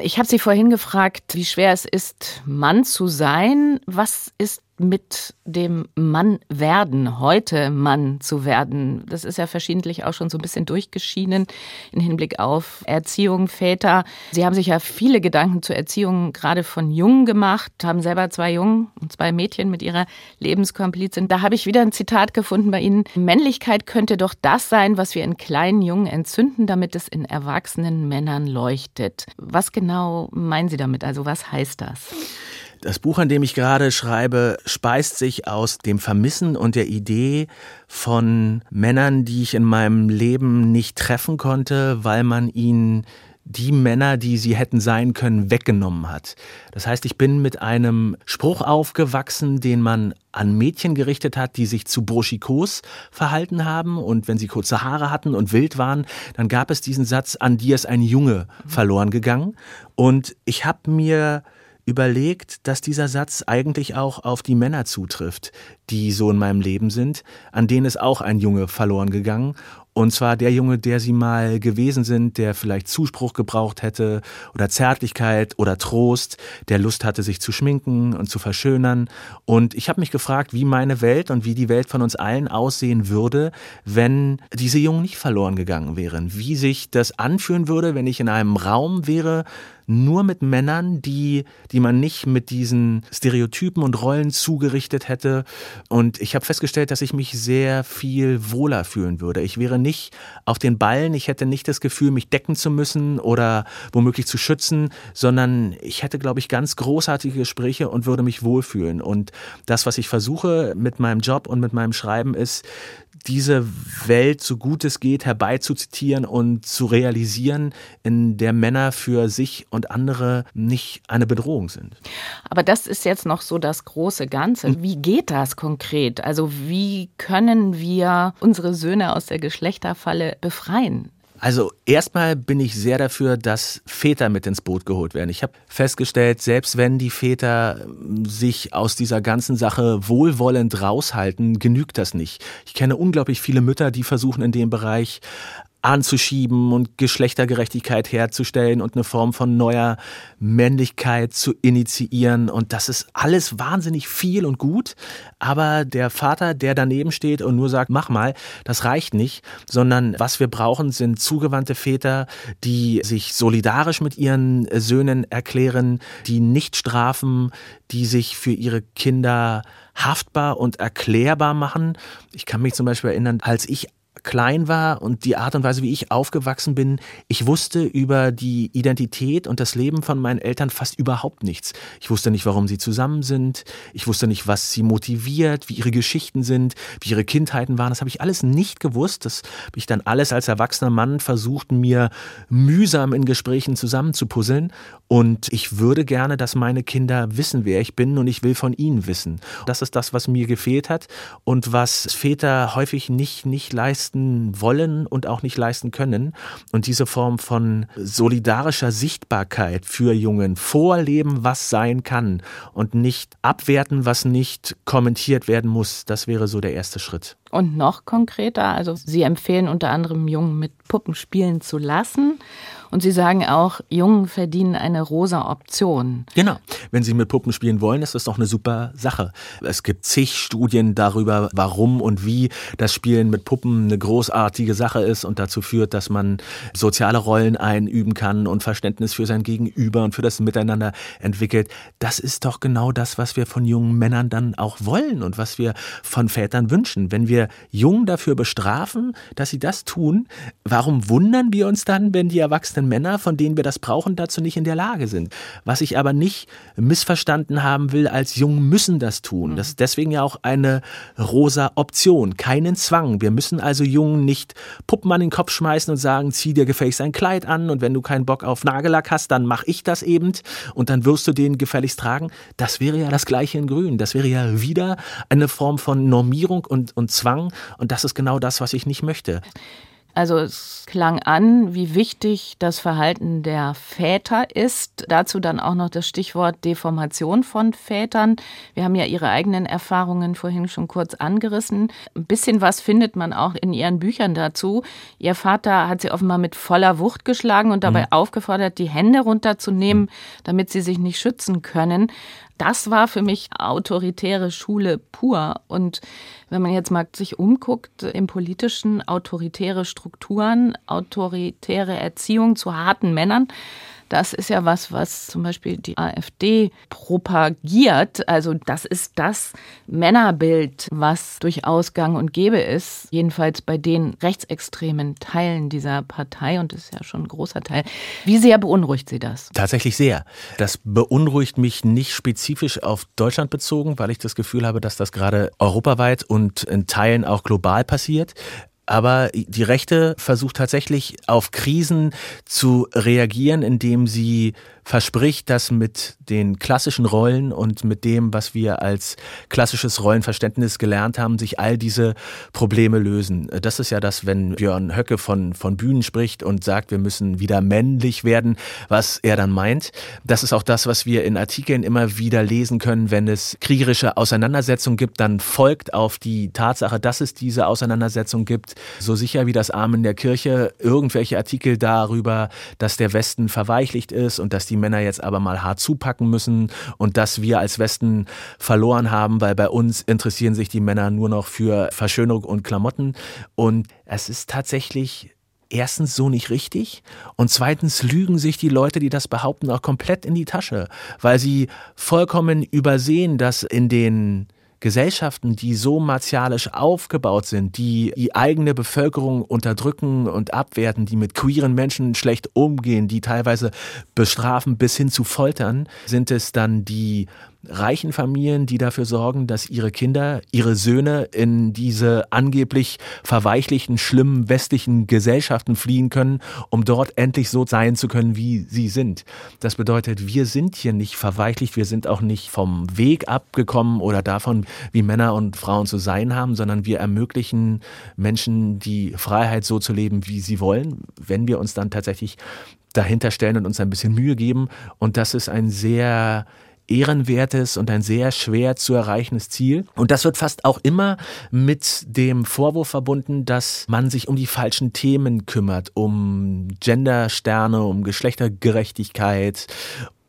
Ich habe Sie vorhin gefragt, wie schwer es ist, Mann zu sein. Was ist mit dem Mann werden, heute Mann zu werden. Das ist ja verschiedentlich auch schon so ein bisschen durchgeschienen im Hinblick auf Erziehung, Väter. Sie haben sich ja viele Gedanken zur Erziehung gerade von Jungen gemacht, haben selber zwei Jungen und zwei Mädchen mit ihrer Lebenskomplizin. Da habe ich wieder ein Zitat gefunden bei Ihnen. Männlichkeit könnte doch das sein, was wir in kleinen Jungen entzünden, damit es in erwachsenen Männern leuchtet. Was genau meinen Sie damit? Also was heißt das? Das Buch, an dem ich gerade schreibe, speist sich aus dem Vermissen und der Idee von Männern, die ich in meinem Leben nicht treffen konnte, weil man ihnen die Männer, die sie hätten sein können, weggenommen hat. Das heißt, ich bin mit einem Spruch aufgewachsen, den man an Mädchen gerichtet hat, die sich zu burschikos verhalten haben und wenn sie kurze Haare hatten und wild waren, dann gab es diesen Satz, an dir ist ein Junge verloren gegangen. Und ich habe mir überlegt, dass dieser Satz eigentlich auch auf die Männer zutrifft, die so in meinem Leben sind, an denen ist auch ein Junge verloren gegangen und zwar der Junge, der sie mal gewesen sind, der vielleicht Zuspruch gebraucht hätte oder Zärtlichkeit oder Trost, der Lust hatte, sich zu schminken und zu verschönern. Und ich habe mich gefragt, wie meine Welt und wie die Welt von uns allen aussehen würde, wenn diese Jungen nicht verloren gegangen wären. Wie sich das anfühlen würde, wenn ich in einem Raum wäre, nur mit Männern, die, die man nicht mit diesen Stereotypen und Rollen zugerichtet hätte. Und ich habe festgestellt, dass ich mich sehr viel wohler fühlen würde. Ich wäre nicht auf den Ballen. Ich hätte nicht das Gefühl, mich decken zu müssen oder womöglich zu schützen, sondern ich hätte, glaube ich, ganz großartige Gespräche und würde mich wohlfühlen. Und das, was ich versuche mit meinem Job und mit meinem Schreiben, ist, diese Welt so gut es geht herbeizuzitieren und zu realisieren, in der Männer für sich und andere nicht eine Bedrohung sind. Aber das ist jetzt noch so das große Ganze. Wie geht das konkret? Also wie können wir unsere Söhne aus der Geschlechterfalle befreien? Also erstmal bin ich sehr dafür, dass Väter mit ins Boot geholt werden. Ich habe festgestellt, selbst wenn die Väter ähm, sich aus dieser ganzen Sache wohlwollend raushalten, genügt das nicht. Ich kenne unglaublich viele Mütter, die versuchen in dem Bereich anzuschieben und Geschlechtergerechtigkeit herzustellen und eine Form von neuer Männlichkeit zu initiieren. Und das ist alles wahnsinnig viel und gut. Aber der Vater, der daneben steht und nur sagt, mach mal, das reicht nicht, sondern was wir brauchen, sind zugewandte Väter, die sich solidarisch mit ihren Söhnen erklären, die nicht strafen, die sich für ihre Kinder haftbar und erklärbar machen. Ich kann mich zum Beispiel erinnern, als ich klein war und die Art und Weise, wie ich aufgewachsen bin, ich wusste über die Identität und das Leben von meinen Eltern fast überhaupt nichts. Ich wusste nicht, warum sie zusammen sind. Ich wusste nicht, was sie motiviert, wie ihre Geschichten sind, wie ihre Kindheiten waren. Das habe ich alles nicht gewusst. Das habe ich dann alles als erwachsener Mann versucht, mir mühsam in Gesprächen zusammenzupuzzeln. Und ich würde gerne, dass meine Kinder wissen, wer ich bin und ich will von ihnen wissen. Das ist das, was mir gefehlt hat und was Väter häufig nicht, nicht leisten leisten wollen und auch nicht leisten können. Und diese Form von solidarischer Sichtbarkeit für Jungen, vorleben, was sein kann und nicht abwerten, was nicht kommentiert werden muss, das wäre so der erste Schritt. Und noch konkreter, also Sie empfehlen unter anderem Jungen mit Puppen spielen zu lassen und Sie sagen auch, Jungen verdienen eine rosa Option. Genau. Wenn Sie mit Puppen spielen wollen, ist das doch eine super Sache. Es gibt zig Studien darüber, warum und wie das Spielen mit Puppen eine großartige Sache ist und dazu führt, dass man soziale Rollen einüben kann und Verständnis für sein Gegenüber und für das Miteinander entwickelt. Das ist doch genau das, was wir von jungen Männern dann auch wollen und was wir von Vätern wünschen. Wenn wir Jungen dafür bestrafen, dass sie das tun, warum wundern wir uns dann, wenn die Erwachsenen erwachsenen Männer, von denen wir das brauchen, dazu nicht in der Lage sind. Was ich aber nicht missverstanden haben will, als Jungen müssen das tun. Das ist deswegen ja auch eine rosa Option, keinen Zwang. Wir müssen also Jungen nicht Puppen an den Kopf schmeißen und sagen, zieh dir gefälligst ein Kleid an und wenn du keinen Bock auf Nagellack hast, dann mach ich das eben und dann wirst du den gefälligst tragen. Das wäre ja das gleiche in Grün. Das wäre ja wieder eine Form von Normierung und, und Zwang und das ist genau das, was ich nicht möchte. Also es klang an, wie wichtig das Verhalten der Väter ist. Dazu dann auch noch das Stichwort Deformation von Vätern. Wir haben ja Ihre eigenen Erfahrungen vorhin schon kurz angerissen. Ein bisschen was findet man auch in Ihren Büchern dazu. Ihr Vater hat Sie offenbar mit voller Wucht geschlagen und dabei mhm. aufgefordert, die Hände runterzunehmen, damit sie sich nicht schützen können das war für mich autoritäre Schule pur. Und wenn man jetzt mal sich umguckt im politischen, autoritäre Strukturen, autoritäre Erziehung zu harten Männern, das ist ja was, was zum Beispiel die AfD propagiert. Also das ist das Männerbild, was durchaus gang und gäbe ist. Jedenfalls bei den rechtsextremen Teilen dieser Partei. Und das ist ja schon ein großer Teil. Wie sehr beunruhigt Sie das? Tatsächlich sehr. Das beunruhigt mich nicht spezifisch auf Deutschland bezogen, weil ich das Gefühl habe, dass das gerade europaweit und in Teilen auch global passiert. Aber die Rechte versucht tatsächlich auf Krisen zu reagieren, indem sie verspricht, dass mit den klassischen Rollen und mit dem, was wir als klassisches Rollenverständnis gelernt haben, sich all diese Probleme lösen. Das ist ja das, wenn Björn Höcke von, von Bühnen spricht und sagt, wir müssen wieder männlich werden, was er dann meint. Das ist auch das, was wir in Artikeln immer wieder lesen können, wenn es kriegerische Auseinandersetzungen gibt, dann folgt auf die Tatsache, dass es diese Auseinandersetzung gibt, so sicher wie das Amen der Kirche, irgendwelche Artikel darüber, dass der Westen verweichlicht ist und dass die die Männer jetzt aber mal hart zupacken müssen und dass wir als Westen verloren haben, weil bei uns interessieren sich die Männer nur noch für Verschönerung und Klamotten. Und es ist tatsächlich erstens so nicht richtig und zweitens lügen sich die Leute, die das behaupten, auch komplett in die Tasche, weil sie vollkommen übersehen, dass in den Gesellschaften, die so martialisch aufgebaut sind, die die eigene Bevölkerung unterdrücken und abwerten, die mit queeren Menschen schlecht umgehen, die teilweise bestrafen bis hin zu foltern, sind es dann die reichen Familien, die dafür sorgen, dass ihre Kinder, ihre Söhne in diese angeblich verweichlichten, schlimmen westlichen Gesellschaften fliehen können, um dort endlich so sein zu können, wie sie sind. Das bedeutet, wir sind hier nicht verweichlicht, wir sind auch nicht vom Weg abgekommen oder davon, wie Männer und Frauen zu sein haben, sondern wir ermöglichen Menschen die Freiheit so zu leben, wie sie wollen, wenn wir uns dann tatsächlich dahinter stellen und uns ein bisschen Mühe geben. Und das ist ein sehr ehrenwertes und ein sehr schwer zu erreichendes Ziel. Und das wird fast auch immer mit dem Vorwurf verbunden, dass man sich um die falschen Themen kümmert, um Gendersterne, um Geschlechtergerechtigkeit,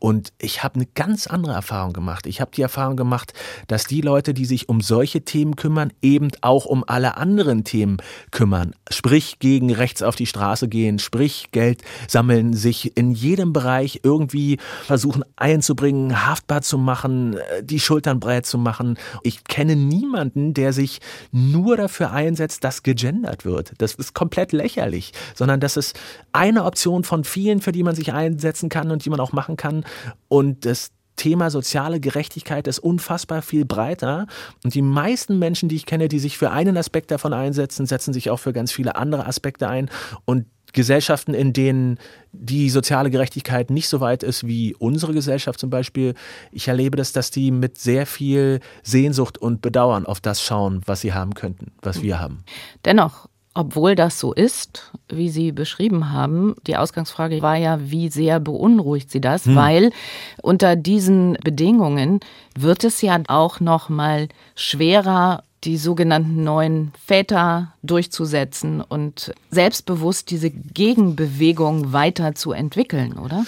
und ich habe eine ganz andere Erfahrung gemacht. Ich habe die Erfahrung gemacht, dass die Leute, die sich um solche Themen kümmern, eben auch um alle anderen Themen kümmern. Sprich, gegen rechts auf die Straße gehen, sprich, Geld sammeln, sich in jedem Bereich irgendwie versuchen einzubringen, haftbar zu machen, äh, die Schultern breit zu machen. Ich kenne niemanden, der sich nur dafür einsetzt, dass gegendert wird. Das ist komplett lächerlich, sondern das ist eine Option von vielen, für die man sich einsetzen kann und die man auch machen kann. Und das Thema soziale Gerechtigkeit ist unfassbar viel breiter. Und die meisten Menschen, die ich kenne, die sich für einen Aspekt davon einsetzen, setzen sich auch für ganz viele andere Aspekte ein. Und Gesellschaften, in denen die soziale Gerechtigkeit nicht so weit ist wie unsere Gesellschaft zum Beispiel, ich erlebe das, dass die mit sehr viel Sehnsucht und Bedauern auf das schauen, was sie haben könnten, was wir haben. Dennoch obwohl das so ist, wie Sie beschrieben haben, die Ausgangsfrage war ja, wie sehr beunruhigt Sie das, hm. weil unter diesen Bedingungen wird es ja auch noch mal schwerer die sogenannten neuen Väter durchzusetzen und selbstbewusst diese Gegenbewegung weiter zu entwickeln, oder?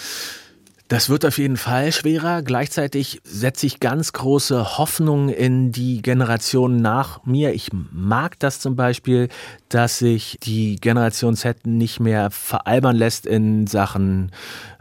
Das wird auf jeden Fall schwerer. Gleichzeitig setze ich ganz große Hoffnung in die Generation nach mir. Ich mag das zum Beispiel, dass sich die Generation Z nicht mehr veralbern lässt in Sachen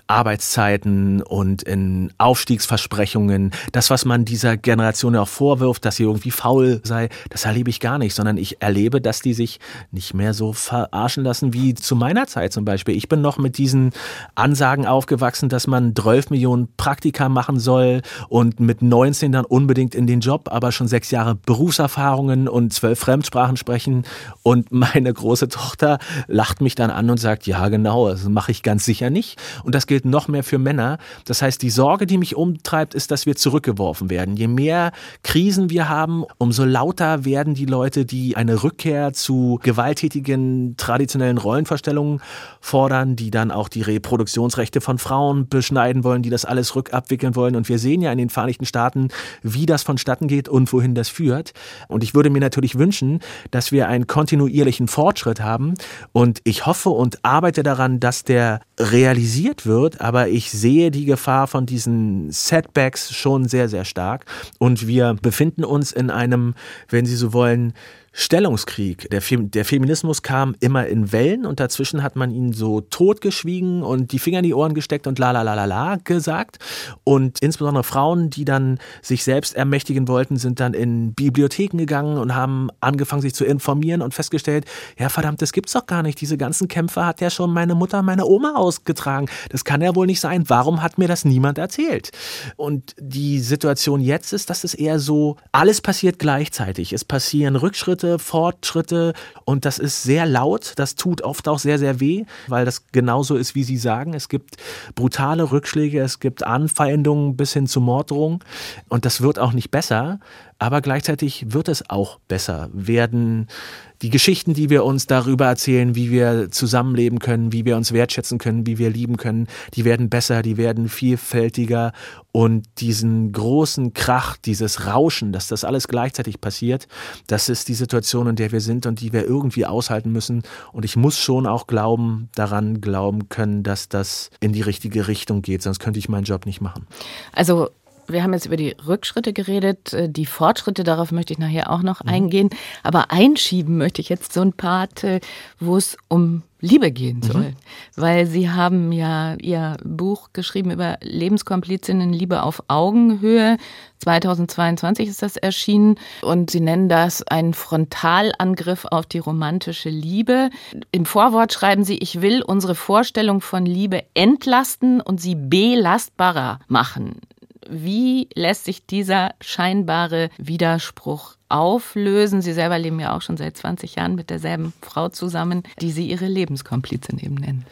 Arbeitszeiten und in Aufstiegsversprechungen. Das, was man dieser Generation auch vorwirft, dass sie irgendwie faul sei, das erlebe ich gar nicht, sondern ich erlebe, dass die sich nicht mehr so verarschen lassen wie zu meiner Zeit zum Beispiel. Ich bin noch mit diesen Ansagen aufgewachsen, dass man 12 Millionen Praktika machen soll und mit 19 dann unbedingt in den Job, aber schon sechs Jahre Berufserfahrungen und zwölf Fremdsprachen sprechen. Und meine große Tochter lacht mich dann an und sagt, ja genau, das mache ich ganz sicher nicht. Und das gilt noch mehr für Männer. Das heißt, die Sorge, die mich umtreibt, ist, dass wir zurückgeworfen werden. Je mehr Krisen wir haben, umso lauter werden die Leute, die eine Rückkehr zu gewalttätigen traditionellen Rollenvorstellungen fordern, die dann auch die Reproduktionsrechte von Frauen beschneiden wollen, die das alles rückabwickeln wollen. Und wir sehen ja in den Vereinigten Staaten, wie das vonstatten geht und wohin das führt. Und ich würde mir natürlich wünschen, dass wir einen kontinuierlichen Fortschritt haben. Und ich hoffe und arbeite daran, dass der realisiert wird wird, aber ich sehe die Gefahr von diesen Setbacks schon sehr, sehr stark. Und wir befinden uns in einem, wenn Sie so wollen, Stellungskrieg. Der, Fem der, Feminismus kam immer in Wellen und dazwischen hat man ihn so totgeschwiegen und die Finger in die Ohren gesteckt und la la la la la gesagt. Und insbesondere Frauen, die dann sich selbst ermächtigen wollten, sind dann in Bibliotheken gegangen und haben angefangen, sich zu informieren und festgestellt, ja verdammt, das gibt's doch gar nicht. Diese ganzen Kämpfe hat ja schon meine Mutter, meine Oma ausgetragen. Das kann ja wohl nicht sein. Warum hat mir das niemand erzählt? Und die Situation jetzt ist, dass es eher so, alles passiert gleichzeitig. Es passieren Rückschritte, Schritte, Fortschritte und das ist sehr laut. Das tut oft auch sehr, sehr weh, weil das genauso ist, wie Sie sagen. Es gibt brutale Rückschläge, es gibt Anfeindungen bis hin zu Morddrohungen und das wird auch nicht besser. Aber gleichzeitig wird es auch besser. Werden die Geschichten, die wir uns darüber erzählen, wie wir zusammenleben können, wie wir uns wertschätzen können, wie wir lieben können, die werden besser, die werden vielfältiger und diesen großen Krach, dieses Rauschen, dass das alles gleichzeitig passiert, das ist die Situation, in der wir sind und die wir irgendwie aushalten müssen. Und ich muss schon auch glauben, daran glauben können, dass das in die richtige Richtung geht, sonst könnte ich meinen Job nicht machen. Also wir haben jetzt über die Rückschritte geredet, äh, die Fortschritte, darauf möchte ich nachher auch noch mhm. eingehen. Aber einschieben möchte ich jetzt so ein Part, äh, wo es um Liebe gehen soll. Mhm. Weil Sie haben ja Ihr Buch geschrieben über Lebenskomplizinnen Liebe auf Augenhöhe. 2022 ist das erschienen und Sie nennen das einen Frontalangriff auf die romantische Liebe. Im Vorwort schreiben Sie, ich will unsere Vorstellung von Liebe entlasten und sie belastbarer machen Wie lässt sich dieser scheinbare Widerspruch auflösen? Sie selber leben ja auch schon seit 20 Jahren mit derselben Frau zusammen, die Sie Ihre Lebenskomplizin eben nennen.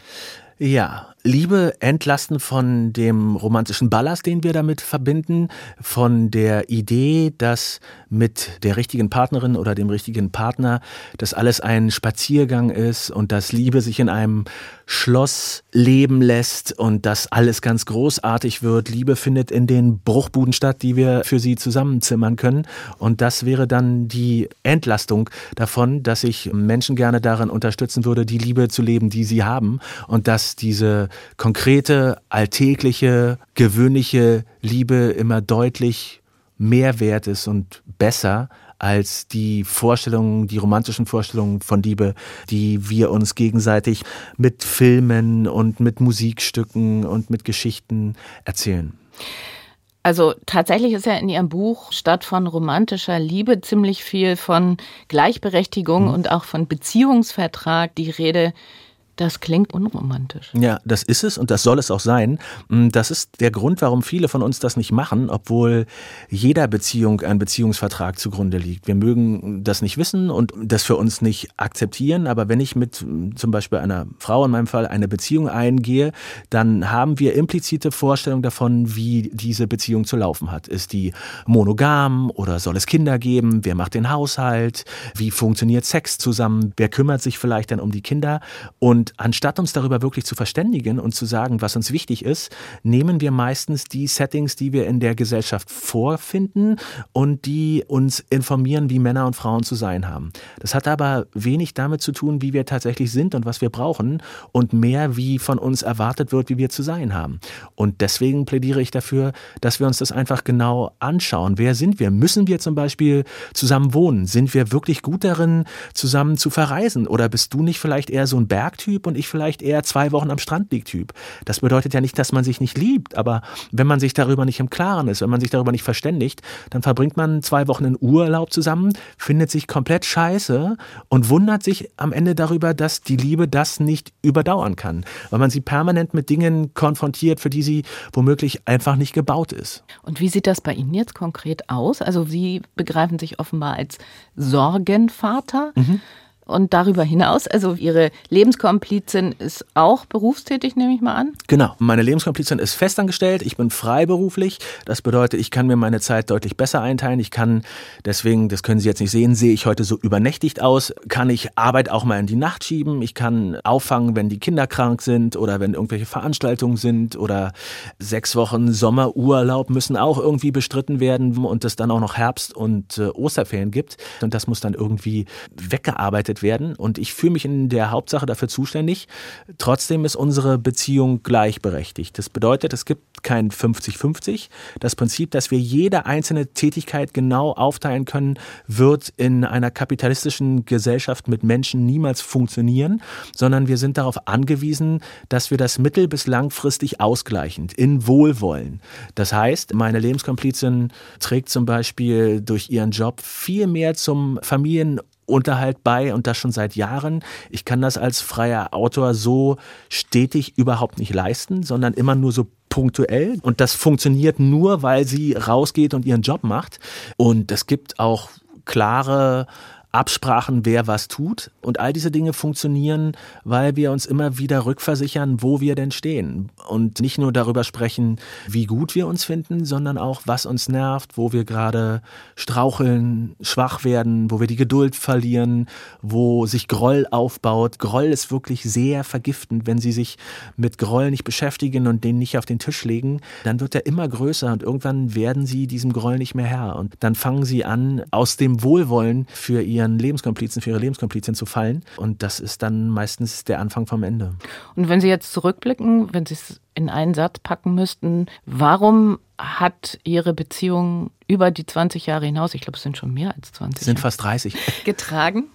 Ja, Liebe entlasten von dem romantischen Ballast, den wir damit verbinden, von der Idee, dass mit der richtigen Partnerin oder dem richtigen Partner das alles ein Spaziergang ist und dass Liebe sich in einem Schloss leben lässt und dass alles ganz großartig wird. Liebe findet in den Bruchbuden statt, die wir für sie zusammenzimmern können. Und das wäre dann die Entlastung davon, dass ich Menschen gerne darin unterstützen würde, die Liebe zu leben, die sie haben und dass diese konkrete, alltägliche, gewöhnliche Liebe immer deutlich mehr wert ist und besser als die Vorstellungen, die romantischen Vorstellungen von Liebe, die wir uns gegenseitig mit Filmen und mit Musikstücken und mit Geschichten erzählen. Also tatsächlich ist ja in Ihrem Buch statt von romantischer Liebe ziemlich viel von Gleichberechtigung mhm. und auch von Beziehungsvertrag die Rede. Das klingt unromantisch. Ja, das ist es und das soll es auch sein. Mm, das ist der Grund, warum viele von uns das nicht machen, obwohl jeder Beziehung ein Beziehungsvertrag zugrunde liegt. Wir mögen das nicht wissen und das für uns nicht akzeptieren, aber wenn ich mit mm, zum Beispiel einer Frau in meinem Fall eine Beziehung eingehe, dann haben wir implizite Vorstellungen davon, wie diese Beziehung zu laufen hat. Ist die monogam oder soll es Kinder geben? Wer macht den Haushalt? Wie funktioniert Sex zusammen? Wer kümmert sich vielleicht dann um die Kinder? Und und anstatt uns darüber wirklich zu verständigen und zu sagen, was uns wichtig ist, nehmen wir meistens die Settings, die wir in der Gesellschaft vorfinden und die uns informieren, wie Männer und Frauen zu sein haben. Das hat aber wenig damit zu tun, wie wir tatsächlich sind und was wir brauchen und mehr, wie von uns erwartet wird, wie wir zu sein haben. Und deswegen plädiere ich dafür, dass wir uns das einfach genau anschauen. Wer sind wir? Müssen wir zum Beispiel zusammen wohnen? Sind wir wirklich gut darin, zusammen zu verreisen? Oder bist du nicht vielleicht eher so ein Bergtyp? Typ und ich vielleicht eher zwei Wochen am Strand liegt Typ. Das bedeutet ja nicht, dass man sich nicht liebt, aber wenn man sich darüber nicht im Klaren ist, wenn man sich darüber nicht verständigt, dann verbringt man zwei Wochen in Urlaub zusammen, findet sich komplett scheiße und wundert sich am Ende darüber, dass die Liebe das nicht überdauern kann, weil man sie permanent mit Dingen konfrontiert, für die sie womöglich einfach nicht gebaut ist. Und wie sieht das bei Ihnen jetzt konkret aus? Also Sie begreifen sich offenbar als Sorgenvater. Mhm. Und darüber hinaus, also Ihre Lebenskomplizin ist auch berufstätig, nehme ich mal an? Genau, meine Lebenskomplizin ist festangestellt, ich bin freiberuflich. Das bedeutet, ich kann mir meine Zeit deutlich besser einteilen. Ich kann, deswegen, das können Sie jetzt nicht sehen, sehe ich heute so übernächtigt aus, kann ich Arbeit auch mal in die Nacht schieben. Ich kann auffangen, wenn die Kinder krank sind oder wenn irgendwelche Veranstaltungen sind oder sechs Wochen Sommerurlaub müssen auch irgendwie bestritten werden und es dann auch noch Herbst und äh, Osterferien gibt. Und das muss dann irgendwie weggearbeitet begleitet werden und ich fühle mich in der Hauptsache dafür zuständig. Trotzdem ist unsere Beziehung gleichberechtigt. Das bedeutet, es gibt kein 50-50. Das Prinzip, dass wir jede einzelne Tätigkeit genau aufteilen können, wird in einer kapitalistischen Gesellschaft mit Menschen niemals funktionieren, sondern wir sind darauf angewiesen, dass wir das mittel- bis langfristig ausgleichend in Wohlwollen. Das heißt, meine Lebenskomplizin trägt zum Beispiel durch ihren Job viel mehr zum Familien Unterhalt bei und das schon seit Jahren. Ich kann das als freier Autor so stetig überhaupt nicht leisten, sondern immer nur so punktuell. Und das funktioniert nur, weil sie rausgeht und ihren Job macht. Und es gibt auch klare Absprachen, wer was tut. Und all diese Dinge funktionieren, weil wir uns immer wieder rückversichern, wo wir denn stehen. Und nicht nur darüber sprechen, wie gut wir uns finden, sondern auch, was uns nervt, wo wir gerade straucheln, schwach werden, wo wir die Geduld verlieren, wo sich Groll aufbaut. Groll ist wirklich sehr vergiftend. Wenn Sie sich mit Groll nicht beschäftigen und den nicht auf den Tisch legen, dann wird er immer größer und irgendwann werden Sie diesem Groll nicht mehr Herr. Und dann fangen Sie an, aus dem Wohlwollen für Ihr ihren Lebenskomplizen, für ihre Lebenskomplizin zu fallen. Und das ist dann meistens der Anfang vom Ende. Und wenn Sie jetzt zurückblicken, wenn Sie es in einen Satz packen müssten, warum hat Ihre Beziehung über die 20 Jahre hinaus, ich glaube, es sind schon mehr als 20 Es sind fast 30. Getragen?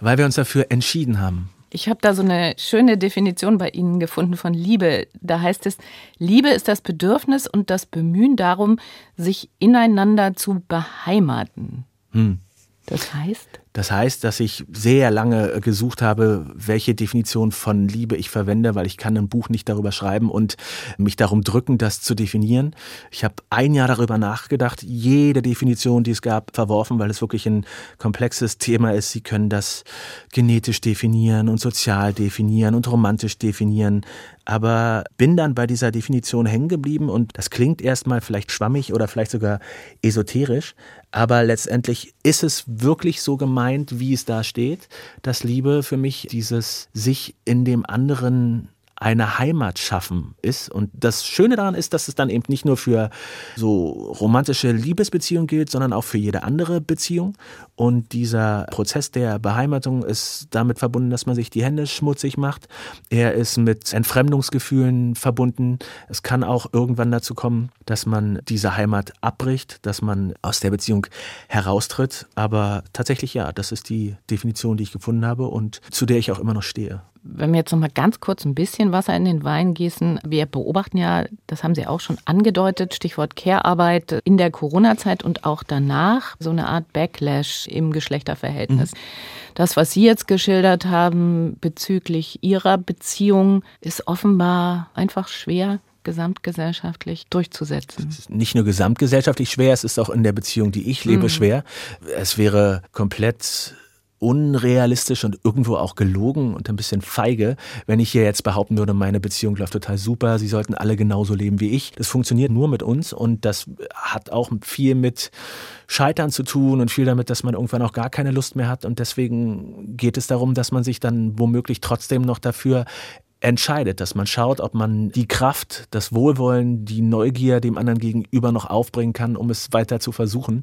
Weil wir uns dafür entschieden haben. Ich habe da so eine schöne Definition bei Ihnen gefunden von Liebe. Da heißt es, Liebe ist das Bedürfnis und das Bemühen darum, sich ineinander zu beheimaten. Hm. Das heißt? Das heißt, dass ich sehr lange gesucht habe, welche Definition von Liebe ich verwende, weil ich kann ein Buch nicht darüber schreiben und mich darum drücken, das zu definieren. Ich habe ein Jahr darüber nachgedacht, jede Definition, die es gab, verworfen, weil es wirklich ein komplexes Thema ist. Sie können das genetisch definieren und sozial definieren und romantisch definieren aber bin dann bei dieser Definition hängen geblieben und das klingt erstmal vielleicht schwammig oder vielleicht sogar esoterisch, aber letztendlich ist es wirklich so gemeint, wie es da steht, dass Liebe für mich dieses sich in dem anderen eine Heimat schaffen ist. Und das Schöne daran ist, dass es dann eben nicht nur für so romantische Liebesbeziehungen gilt, sondern auch für jede andere Beziehung. Und dieser Prozess der Beheimatung ist damit verbunden, dass man sich die Hände schmutzig macht. Er ist mit Entfremdungsgefühlen verbunden. Es kann auch irgendwann dazu kommen, dass man diese Heimat abbricht, dass man aus der Beziehung heraustritt. Aber tatsächlich ja, das ist die Definition, die ich gefunden habe und zu der ich auch immer noch stehe wenn wir jetzt noch mal ganz kurz ein bisschen Wasser in den Wein gießen, wir beobachten ja, das haben Sie auch schon angedeutet, Stichwort Care-Arbeit in der Corona-Zeit und auch danach so eine Art Backlash im Geschlechterverhältnis. Mhm. Das, was Sie jetzt geschildert haben bezüglich Ihrer Beziehung, ist offenbar einfach schwer gesamtgesellschaftlich durchzusetzen. nicht nur gesamtgesellschaftlich schwer, es ist auch in der Beziehung, die ich lebe, mhm. schwer. Es wäre komplett unrealistisch und irgendwo auch gelogen und ein bisschen feige, wenn ich hier jetzt behaupten würde, meine Beziehung läuft total super, sie sollten alle genauso leben wie ich. Das funktioniert nur mit uns und das hat auch viel mit Scheitern zu tun und viel damit, dass man irgendwann auch gar keine Lust mehr hat und deswegen geht es darum, dass man sich dann womöglich trotzdem noch dafür entscheidet, dass man schaut, ob man die Kraft, das Wohlwollen, die Neugier dem anderen gegenüber noch aufbringen kann, um es weiter zu versuchen.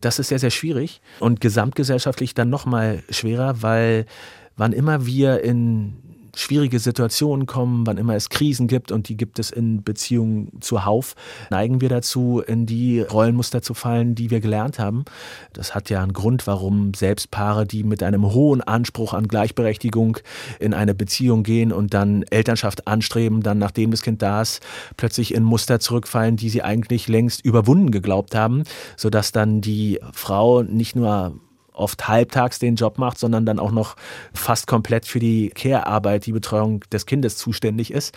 Das ist sehr, sehr schwierig und gesamtgesellschaftlich dann noch mal schwerer, weil wann immer wir in schwierige Situationen kommen, wann immer es Krisen gibt und die gibt es in Beziehungen zuhauf, neigen wir dazu, in die Rollenmuster zu fallen, die wir gelernt haben. Das hat ja einen Grund, warum selbst Paare, die mit einem hohen Anspruch an Gleichberechtigung in eine Beziehung gehen und dann Elternschaft anstreben, dann nachdem das Kind da ist, plötzlich in Muster zurückfallen, die sie eigentlich längst überwunden geglaubt haben, sodass dann die Frau nicht nur oft halbtags den Job macht, sondern dann auch noch fast komplett für die Care-Arbeit, die Betreuung des Kindes zuständig ist.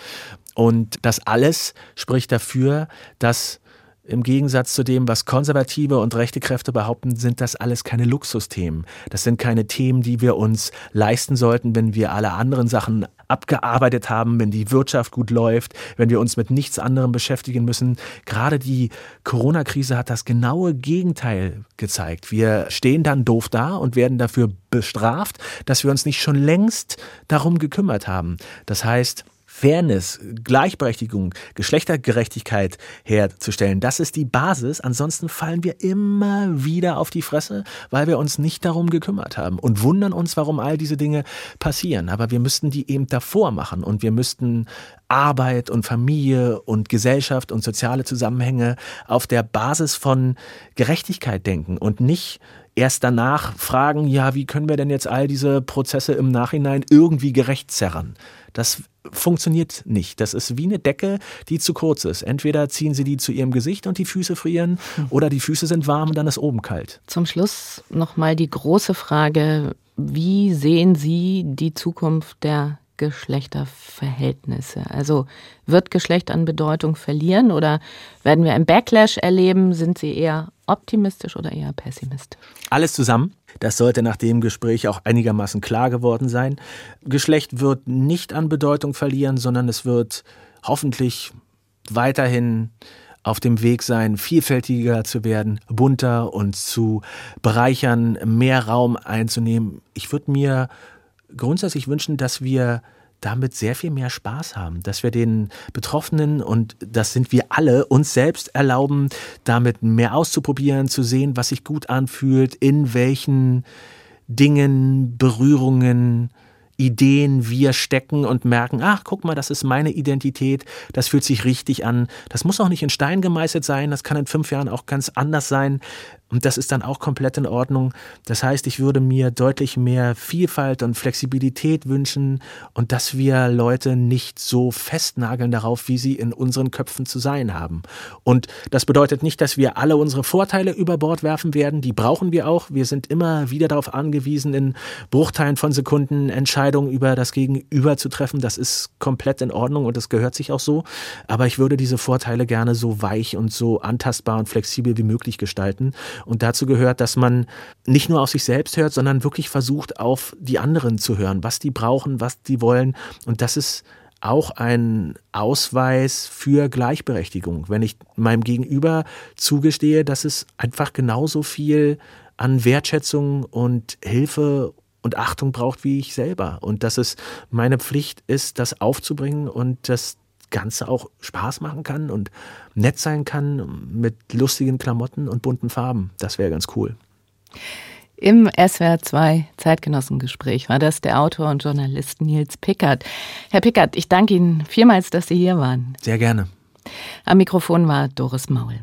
Und das alles spricht dafür, dass im Gegensatz zu dem, was konservative und rechte Kräfte behaupten, sind das alles keine Luxusthemen. Das sind keine Themen, die wir uns leisten sollten, wenn wir alle anderen Sachen abgearbeitet haben, wenn die Wirtschaft gut läuft, wenn wir uns mit nichts anderem beschäftigen müssen. Gerade die Corona-Krise hat das genaue Gegenteil gezeigt. Wir stehen dann doof da und werden dafür bestraft, dass wir uns nicht schon längst darum gekümmert haben. Das heißt, Fairness, Gleichberechtigung, Geschlechtergerechtigkeit herzustellen. Das ist die Basis. Ansonsten fallen wir immer wieder auf die Fresse, weil wir uns nicht darum gekümmert haben und wundern uns, warum all diese Dinge passieren. Aber wir müssten die eben davor machen und wir müssten Arbeit und Familie und Gesellschaft und soziale Zusammenhänge auf der Basis von Gerechtigkeit denken und nicht erst danach fragen, ja, wie können wir denn jetzt all diese Prozesse im Nachhinein irgendwie gerecht zerren? Das funktioniert nicht. Das ist wie eine Decke, die zu kurz ist. Entweder ziehen sie die zu ihrem Gesicht und die Füße frieren hm. oder die Füße sind warm und dann ist oben kalt. Zum Schluss nochmal die große Frage, wie sehen Sie die Zukunft der Geschlechterverhältnisse? Also wird Geschlecht an Bedeutung verlieren oder werden wir einen Backlash erleben? Sind Sie eher optimistisch oder eher pessimistisch? Alles zusammen. Das sollte nach dem Gespräch auch einigermaßen klar geworden sein. Geschlecht wird nicht an Bedeutung verlieren, sondern es wird hoffentlich weiterhin auf dem Weg sein, vielfältiger zu werden, bunter und zu bereichern, mehr Raum einzunehmen. Ich würde mir grundsätzlich wünschen, dass wir damit sehr viel mehr Spaß haben, dass wir den Betroffenen, und das sind wir alle, uns selbst erlauben, damit mehr auszuprobieren, zu sehen, was sich gut anfühlt, in welchen Dingen, Berührungen, Ideen wir stecken und merken, ach, guck mal, das ist meine Identität, das fühlt sich richtig an. Das muss auch nicht in Stein gemeißelt sein, das kann in fünf Jahren auch ganz anders sein. Und das ist dann auch komplett in Ordnung. Das heißt, ich würde mir deutlich mehr Vielfalt und Flexibilität wünschen und dass wir Leute nicht so festnageln darauf, wie sie in unseren Köpfen zu sein haben. Und das bedeutet nicht, dass wir alle unsere Vorteile über Bord werfen werden. Die brauchen wir auch. Wir sind immer wieder darauf angewiesen, in Bruchteilen von Sekunden Entscheidungen über das Gegenüber zu treffen. Das ist komplett in Ordnung und das gehört sich auch so. Aber ich würde diese Vorteile gerne so weich und so antastbar und flexibel wie möglich gestalten. Und dazu gehört, dass man nicht nur auf sich selbst hört, sondern wirklich versucht, auf die anderen zu hören, was die brauchen, was die wollen. Und das ist auch ein Ausweis für Gleichberechtigung. Wenn ich meinem Gegenüber zugestehe, dass es einfach genauso viel an Wertschätzung und Hilfe und Achtung braucht wie ich selber. Und dass es meine Pflicht ist, das aufzubringen und das Ganze auch Spaß machen kann und nett sein kann mit lustigen Klamotten und bunten Farben. Das wäre ganz cool. Im SWR 2 Zeitgenossengespräch war das der Autor und Journalist Nils Pickert. Herr Pickert, ich danke Ihnen vielmals, dass Sie hier waren. Sehr gerne. Am Mikrofon war Doris Maul.